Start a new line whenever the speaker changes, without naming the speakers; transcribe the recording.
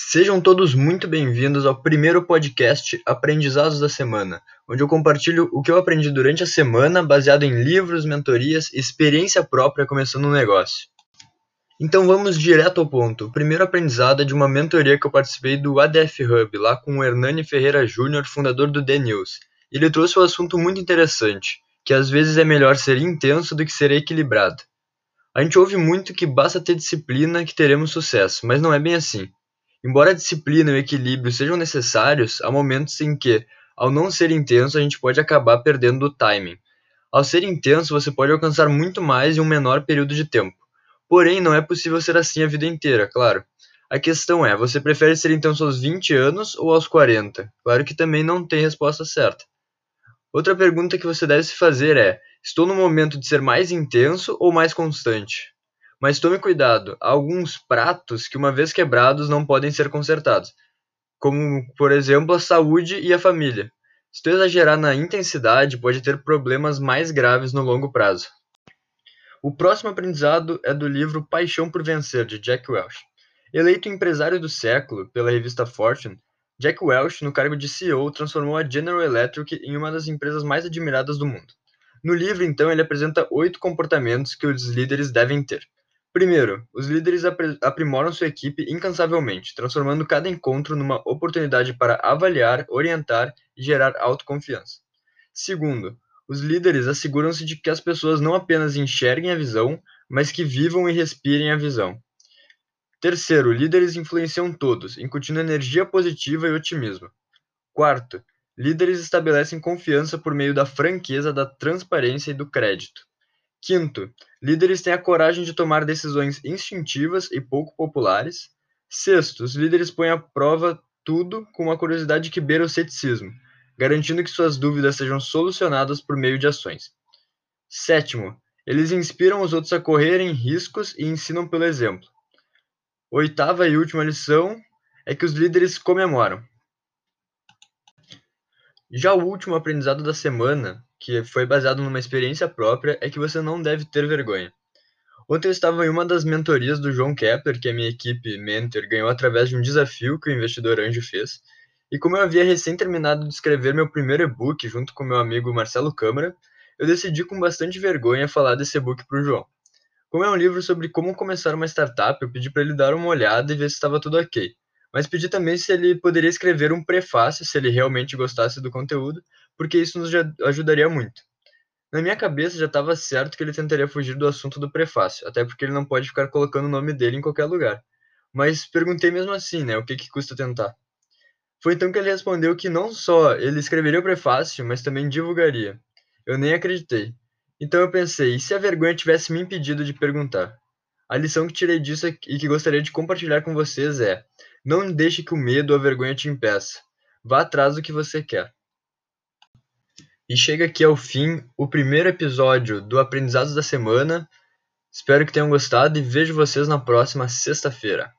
Sejam todos muito bem-vindos ao primeiro podcast Aprendizados da Semana, onde eu compartilho o que eu aprendi durante a semana baseado em livros, mentorias e experiência própria começando um negócio. Então vamos direto ao ponto. O primeiro aprendizado é de uma mentoria que eu participei do ADF Hub, lá com o Hernani Ferreira Júnior, fundador do The News. Ele trouxe um assunto muito interessante, que às vezes é melhor ser intenso do que ser equilibrado. A gente ouve muito que basta ter disciplina que teremos sucesso, mas não é bem assim. Embora a disciplina e o equilíbrio sejam necessários, há momentos em que, ao não ser intenso, a gente pode acabar perdendo o timing. Ao ser intenso, você pode alcançar muito mais em um menor período de tempo. Porém, não é possível ser assim a vida inteira, claro. A questão é, você prefere ser intenso aos 20 anos ou aos 40? Claro que também não tem resposta certa. Outra pergunta que você deve se fazer é: estou no momento de ser mais intenso ou mais constante? Mas tome cuidado, há alguns pratos que, uma vez quebrados, não podem ser consertados, como, por exemplo, a saúde e a família. Se tu exagerar na intensidade, pode ter problemas mais graves no longo prazo. O próximo aprendizado é do livro Paixão por Vencer, de Jack Welch. Eleito empresário do século pela revista Fortune, Jack Welch, no cargo de CEO, transformou a General Electric em uma das empresas mais admiradas do mundo. No livro, então, ele apresenta oito comportamentos que os líderes devem ter. Primeiro, os líderes aprimoram sua equipe incansavelmente, transformando cada encontro numa oportunidade para avaliar, orientar e gerar autoconfiança. Segundo, os líderes asseguram-se de que as pessoas não apenas enxerguem a visão, mas que vivam e respirem a visão. Terceiro, líderes influenciam todos, incutindo energia positiva e otimismo. Quarto, líderes estabelecem confiança por meio da franqueza, da transparência e do crédito. Quinto, líderes têm a coragem de tomar decisões instintivas e pouco populares. Sexto, os líderes põem à prova tudo com uma curiosidade que beira o ceticismo, garantindo que suas dúvidas sejam solucionadas por meio de ações. Sétimo, eles inspiram os outros a correrem riscos e ensinam pelo exemplo. Oitava e última lição é que os líderes comemoram. Já o último aprendizado da semana, que foi baseado numa experiência própria, é que você não deve ter vergonha. Ontem eu estava em uma das mentorias do João Kepler, que a minha equipe Mentor ganhou através de um desafio que o investidor anjo fez. E como eu havia recém terminado de escrever meu primeiro e-book junto com meu amigo Marcelo Câmara, eu decidi com bastante vergonha falar desse e-book para o João. Como é um livro sobre como começar uma startup, eu pedi para ele dar uma olhada e ver se estava tudo ok. Mas pedi também se ele poderia escrever um prefácio, se ele realmente gostasse do conteúdo, porque isso nos ajudaria muito. Na minha cabeça já estava certo que ele tentaria fugir do assunto do prefácio, até porque ele não pode ficar colocando o nome dele em qualquer lugar. Mas perguntei mesmo assim, né, o que, que custa tentar. Foi então que ele respondeu que não só ele escreveria o prefácio, mas também divulgaria. Eu nem acreditei. Então eu pensei, e se a vergonha tivesse me impedido de perguntar? A lição que tirei disso e que gostaria de compartilhar com vocês é: não deixe que o medo ou a vergonha te impeça. Vá atrás do que você quer. E chega aqui ao fim o primeiro episódio do Aprendizados da Semana. Espero que tenham gostado e vejo vocês na próxima sexta-feira.